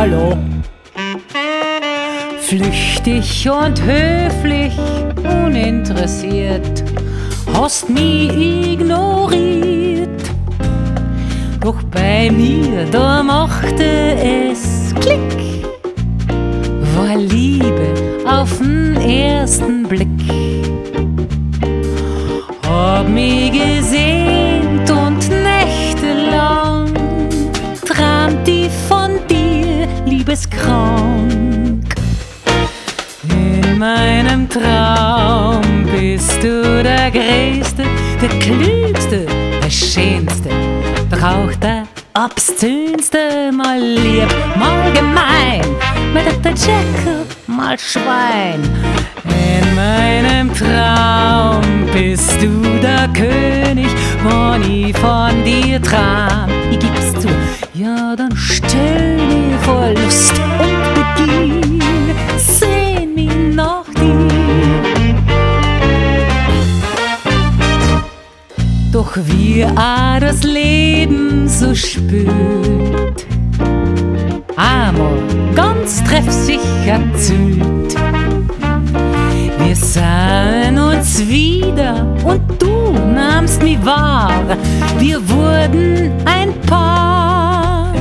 Hallo. Flüchtig und höflich, uninteressiert, hast mich ignoriert. Doch bei mir, da machte es Klick, war Liebe auf den ersten Blick. Liebeskrank. In meinem Traum bist du der Größte, der Klügste, der Schönste, doch auch der obszönste, mal lieb, mal gemein, mit der Jekyll, mal Schwein. In meinem Traum bist du Doch wie auch das Leben so spürt, einmal ganz treffsicher züht. Wir sahen uns wieder und du nahmst mich wahr. Wir wurden ein Paar,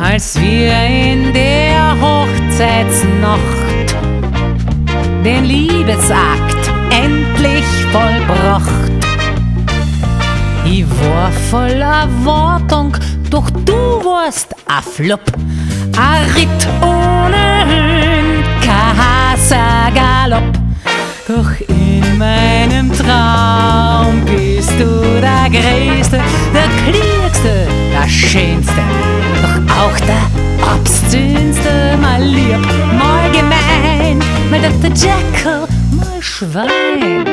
als wir in der Hochzeitsnacht den Liebesakt endlich vollbracht. Ich war voller Erwartung, doch du warst a Flop. A Ritt ohne Höhen, Casa Galopp. Doch in meinem Traum bist du der Größte, der Klügste, der Schönste. Doch auch der obszönste, mal lieb, mal gemein, mal Dr. Jekyll, mal Schwein.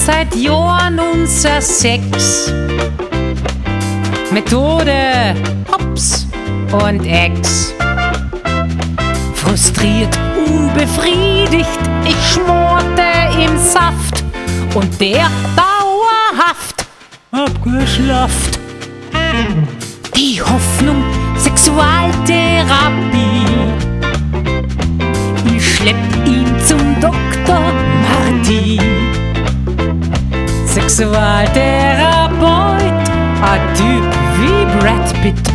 Seit Jahren unser Sex. Methode Hops und Ex. Frustriert, unbefriedigt, ich schmorte im Saft und der dauerhaft abgeschlafft. Die Hoffnung, Sexualtherapie. Ich schlepp ihn Sexualtherapeut, a Typ wie Brad Pitt.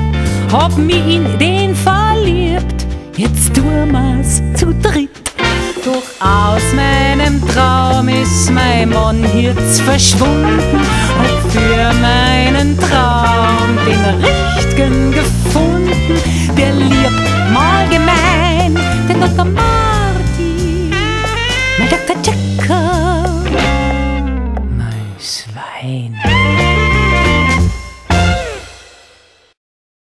Hab mich in den verliebt, jetzt tun wir's zu dritt. Doch aus meinem Traum ist mein Mann jetzt verschwunden. Hab für meinen Traum den richtigen gefunden. Der liebt mal gemein,